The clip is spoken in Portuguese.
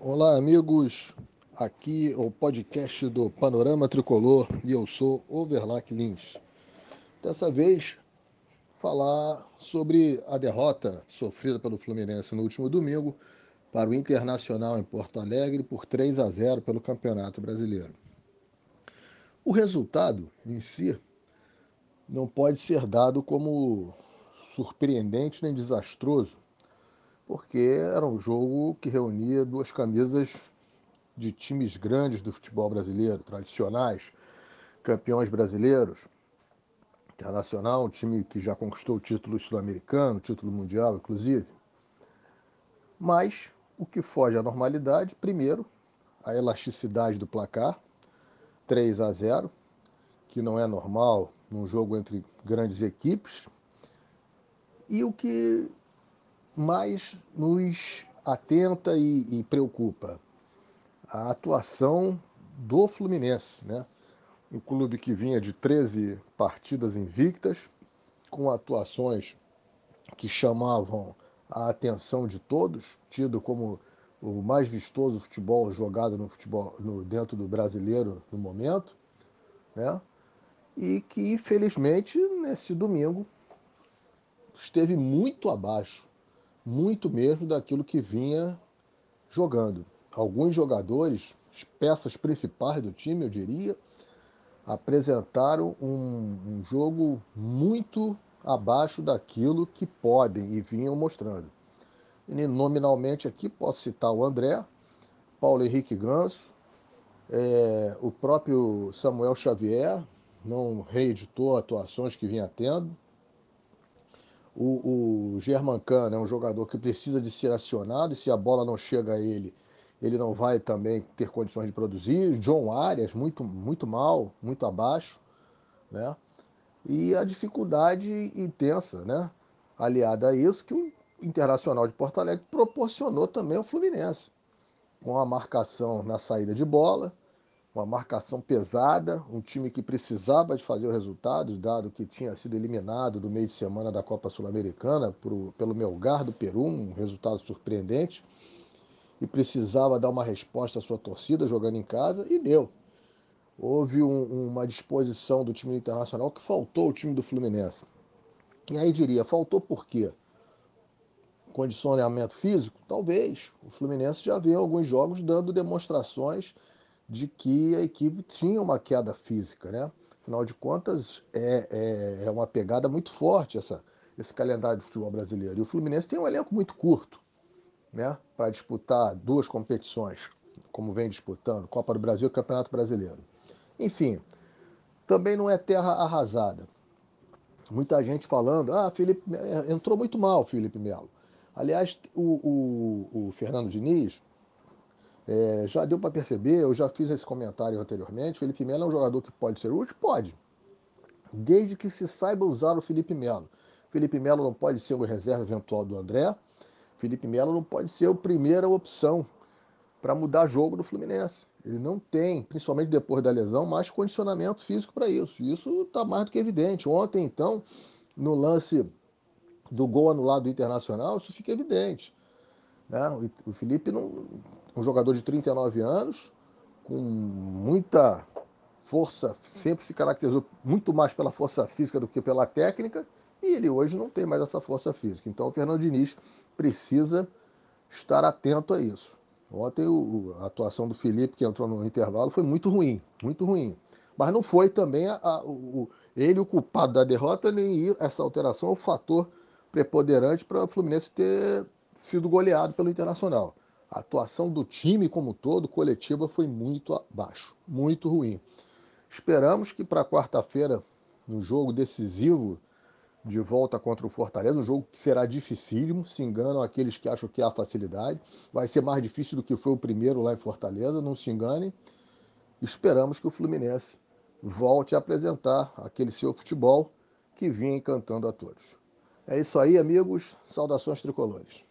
Olá, amigos. Aqui é o podcast do Panorama Tricolor e eu sou Overlack Lins. Dessa vez, falar sobre a derrota sofrida pelo Fluminense no último domingo para o Internacional em Porto Alegre por 3 a 0 pelo Campeonato Brasileiro. O resultado em si não pode ser dado como surpreendente nem desastroso porque era um jogo que reunia duas camisas de times grandes do futebol brasileiro, tradicionais, campeões brasileiros. Internacional, um time que já conquistou o título sul-americano, título mundial, inclusive. Mas o que foge à normalidade, primeiro, a elasticidade do placar, 3 a 0, que não é normal num jogo entre grandes equipes. E o que mais nos atenta e, e preocupa a atuação do Fluminense, né? Um clube que vinha de 13 partidas invictas, com atuações que chamavam a atenção de todos, tido como o mais vistoso futebol jogado no futebol no, dentro do brasileiro no momento, né? E que infelizmente nesse domingo esteve muito abaixo muito mesmo daquilo que vinha jogando. Alguns jogadores, as peças principais do time, eu diria, apresentaram um, um jogo muito abaixo daquilo que podem e vinham mostrando. E, nominalmente aqui posso citar o André, Paulo Henrique Ganso, é, o próprio Samuel Xavier, não reeditou atuações que vinha tendo, o, o Germancano é um jogador que precisa de ser acionado e se a bola não chega a ele, ele não vai também ter condições de produzir. John Arias, muito, muito mal, muito abaixo, né? E a dificuldade intensa, né? Aliada a isso, que o Internacional de Porto Alegre proporcionou também ao Fluminense, com a marcação na saída de bola, uma marcação pesada, um time que precisava de fazer o resultado, dado que tinha sido eliminado do meio de semana da Copa Sul-Americana pelo Melgar do Peru, um resultado surpreendente, e precisava dar uma resposta à sua torcida jogando em casa, e deu. Houve um, uma disposição do time internacional que faltou o time do Fluminense. E aí diria, faltou por quê? Condicionamento físico? Talvez. O Fluminense já vê alguns jogos dando demonstrações de que a equipe tinha uma queda física, né? Afinal de contas, é, é, é uma pegada muito forte essa, esse calendário de futebol brasileiro. E o Fluminense tem um elenco muito curto, né? Para disputar duas competições, como vem disputando, Copa do Brasil e Campeonato Brasileiro. Enfim, também não é terra arrasada. Muita gente falando, ah, Felipe entrou muito mal, Felipe Melo. Aliás, o, o, o Fernando Diniz é, já deu para perceber, eu já fiz esse comentário anteriormente, Felipe Melo é um jogador que pode ser útil? Pode. Desde que se saiba usar o Felipe Melo. Felipe Melo não pode ser o reserva eventual do André. Felipe Melo não pode ser a primeira opção para mudar jogo do Fluminense. Ele não tem, principalmente depois da lesão, mais condicionamento físico para isso. Isso está mais do que evidente. Ontem, então, no lance do gol anulado do Internacional, isso fica evidente. Né? O Felipe, não, um jogador de 39 anos, com muita força, sempre se caracterizou muito mais pela força física do que pela técnica, e ele hoje não tem mais essa força física. Então o Fernando Diniz precisa estar atento a isso. Ontem o, a atuação do Felipe, que entrou no intervalo, foi muito ruim, muito ruim. Mas não foi também a, a, o, ele o culpado da derrota, nem essa alteração é o fator preponderante para o Fluminense ter sido goleado pelo Internacional. A atuação do time como todo, coletiva, foi muito abaixo, muito ruim. Esperamos que para quarta-feira, no jogo decisivo de volta contra o Fortaleza, um jogo que será dificílimo, se enganam aqueles que acham que há facilidade. Vai ser mais difícil do que foi o primeiro lá em Fortaleza, não se enganem. Esperamos que o Fluminense volte a apresentar aquele seu futebol que vinha encantando a todos. É isso aí, amigos. Saudações tricolores.